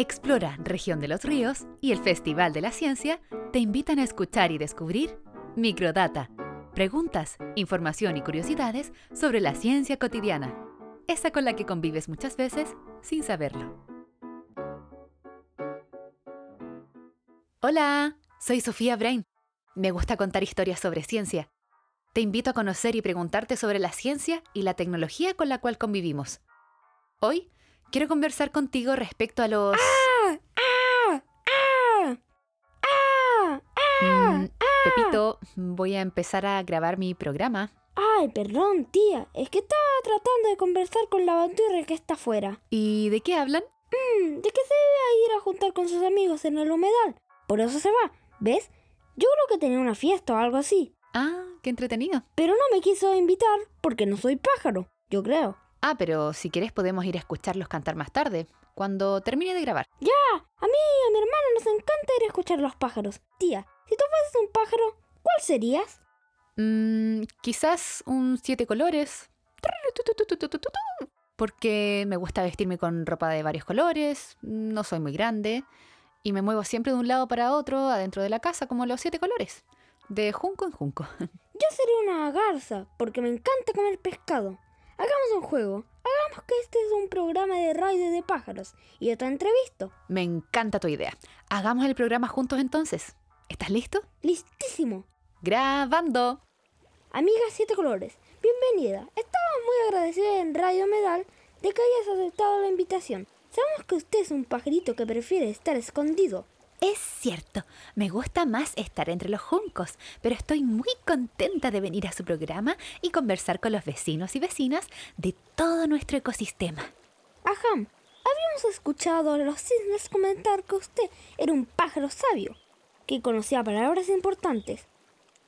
Explora Región de los Ríos y el Festival de la Ciencia te invitan a escuchar y descubrir Microdata. Preguntas, información y curiosidades sobre la ciencia cotidiana. Esa con la que convives muchas veces sin saberlo. Hola, soy Sofía Brain. Me gusta contar historias sobre ciencia. Te invito a conocer y preguntarte sobre la ciencia y la tecnología con la cual convivimos. Hoy quiero conversar contigo respecto a los... ¡Ah! ¡Ah! ¡Ah! ¡Ah! ¡Ah! Mm, Pepito, voy a empezar a grabar mi programa. Ay, perdón, tía. Es que estaba tratando de conversar con la banturra que está afuera. ¿Y de qué hablan? Mm, de que se iba a ir a juntar con sus amigos en el humedal. Por eso se va. ¿Ves? Yo creo que tenía una fiesta o algo así. Ah, qué entretenido. Pero no me quiso invitar porque no soy pájaro. Yo creo. Ah, pero si quieres podemos ir a escucharlos cantar más tarde, cuando termine de grabar. Ya, a mí y a mi hermana nos encanta ir a escuchar los pájaros. Tía, si tú fueses un pájaro, ¿cuál serías? Mm, quizás un siete colores. Porque me gusta vestirme con ropa de varios colores, no soy muy grande y me muevo siempre de un lado para otro adentro de la casa como los siete colores, de junco en junco. Yo sería una garza porque me encanta comer pescado. Hagamos un juego. Hagamos que este es un programa de radio de pájaros y yo te entrevisto. Me encanta tu idea. Hagamos el programa juntos entonces. ¿Estás listo? Listísimo. Grabando. Amiga Siete Colores, bienvenida. Estamos muy agradecida en Radio Medal de que hayas aceptado la invitación. Sabemos que usted es un pajarito que prefiere estar escondido. Es cierto, me gusta más estar entre los juncos, pero estoy muy contenta de venir a su programa y conversar con los vecinos y vecinas de todo nuestro ecosistema. Ajá, habíamos escuchado a los cisnes comentar que usted era un pájaro sabio, que conocía palabras importantes.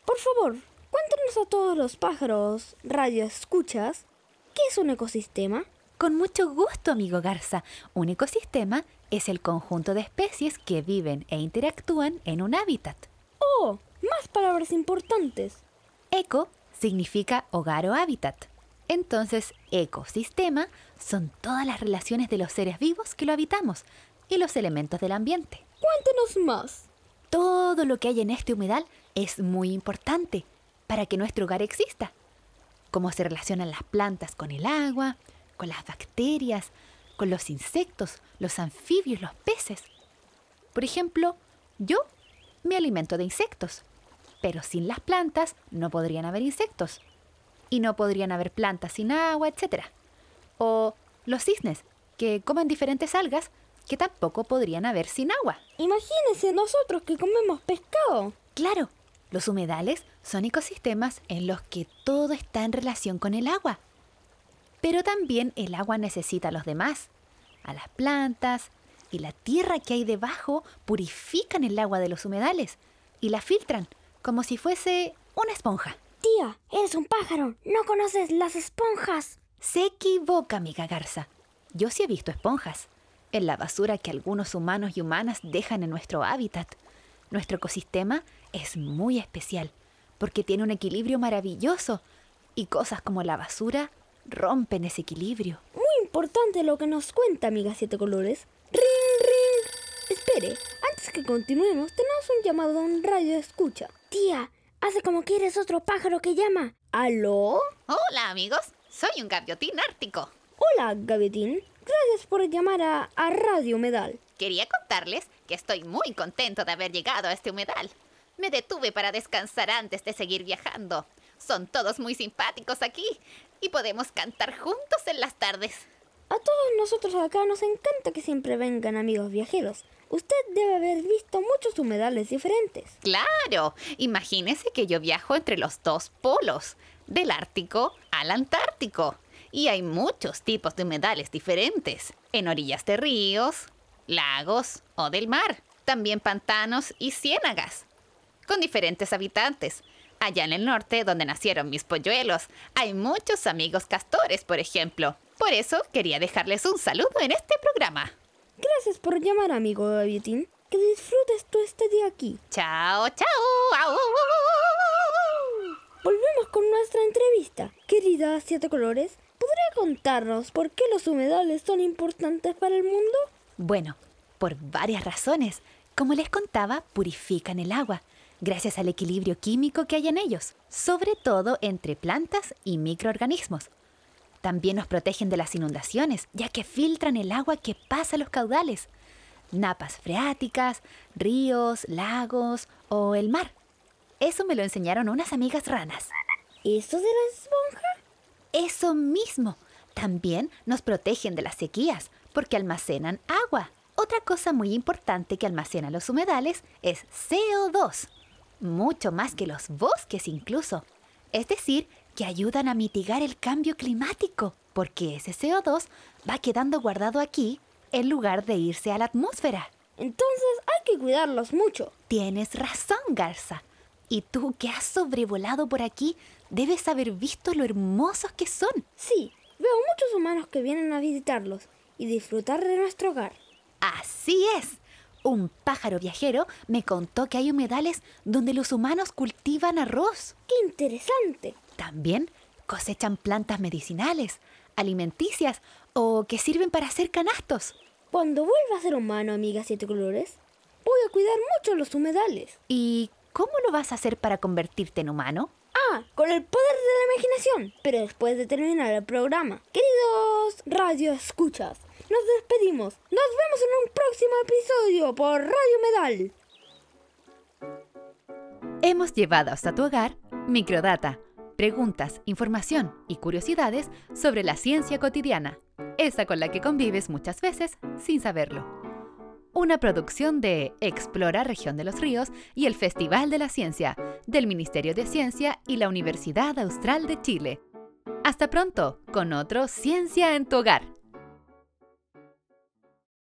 Por favor, cuéntanos a todos los pájaros radio escuchas, ¿qué es un ecosistema? Con mucho gusto, amigo Garza. Un ecosistema es el conjunto de especies que viven e interactúan en un hábitat. Oh, más palabras importantes. Eco significa hogar o hábitat. Entonces, ecosistema son todas las relaciones de los seres vivos que lo habitamos y los elementos del ambiente. Cuéntenos más. Todo lo que hay en este humedal es muy importante para que nuestro hogar exista. Cómo se relacionan las plantas con el agua, con las bacterias, con los insectos, los anfibios, los peces. Por ejemplo, yo me alimento de insectos, pero sin las plantas no podrían haber insectos. Y no podrían haber plantas sin agua, etc. O los cisnes, que comen diferentes algas que tampoco podrían haber sin agua. Imagínense nosotros que comemos pescado. Claro, los humedales son ecosistemas en los que todo está en relación con el agua. Pero también el agua necesita a los demás, a las plantas, y la tierra que hay debajo purifican el agua de los humedales y la filtran como si fuese una esponja. Tía, eres un pájaro, no conoces las esponjas. Se equivoca, amiga Garza. Yo sí he visto esponjas en la basura que algunos humanos y humanas dejan en nuestro hábitat. Nuestro ecosistema es muy especial porque tiene un equilibrio maravilloso y cosas como la basura rompen ese equilibrio. Muy importante lo que nos cuenta, amiga Siete Colores. Ring, ring. Espere, antes que continuemos, tenemos un llamado a un radio escucha. Tía, hace como que eres otro pájaro que llama. ¿Aló? Hola amigos, soy un gaviotín ártico. Hola, Gaviotín. Gracias por llamar a, a Radio Medal. Quería contarles que estoy muy contento de haber llegado a este humedal. Me detuve para descansar antes de seguir viajando. Son todos muy simpáticos aquí y podemos cantar juntos en las tardes. A todos nosotros acá nos encanta que siempre vengan amigos viajeros. Usted debe haber visto muchos humedales diferentes. Claro, imagínese que yo viajo entre los dos polos, del Ártico al Antártico. Y hay muchos tipos de humedales diferentes, en orillas de ríos, lagos o del mar. También pantanos y ciénagas, con diferentes habitantes. Allá en el norte, donde nacieron mis polluelos, hay muchos amigos castores, por ejemplo. Por eso quería dejarles un saludo en este programa. Gracias por llamar, amigo Gaviotín. Que disfrutes tu estadía aquí. Chao, chao. Au. Volvemos con nuestra entrevista. Querida Siete Colores, ¿podría contarnos por qué los humedales son importantes para el mundo? Bueno, por varias razones. Como les contaba, purifican el agua, gracias al equilibrio químico que hay en ellos, sobre todo entre plantas y microorganismos. También nos protegen de las inundaciones, ya que filtran el agua que pasa a los caudales, napas freáticas, ríos, lagos o el mar. Eso me lo enseñaron unas amigas ranas. ¿Eso de la esponja? Eso mismo. También nos protegen de las sequías, porque almacenan agua. Otra cosa muy importante que almacena los humedales es CO2, mucho más que los bosques incluso. Es decir, que ayudan a mitigar el cambio climático, porque ese CO2 va quedando guardado aquí en lugar de irse a la atmósfera. Entonces hay que cuidarlos mucho. Tienes razón, Garza. Y tú que has sobrevolado por aquí, debes haber visto lo hermosos que son. Sí, veo muchos humanos que vienen a visitarlos y disfrutar de nuestro hogar. Así es. Un pájaro viajero me contó que hay humedales donde los humanos cultivan arroz. ¡Qué interesante! También cosechan plantas medicinales, alimenticias o que sirven para hacer canastos. Cuando vuelva a ser humano, amiga Siete Colores, voy a cuidar mucho los humedales. ¿Y cómo lo vas a hacer para convertirte en humano? Ah, con el poder de la imaginación. Pero después de terminar el programa, queridos radio escuchas, nos despedimos. Nos vemos en un próximo episodio por Radio Medal. Hemos llevado hasta tu hogar Microdata, preguntas, información y curiosidades sobre la ciencia cotidiana, esa con la que convives muchas veces sin saberlo. Una producción de Explora Región de los Ríos y el Festival de la Ciencia del Ministerio de Ciencia y la Universidad Austral de Chile. Hasta pronto con otro Ciencia en tu hogar.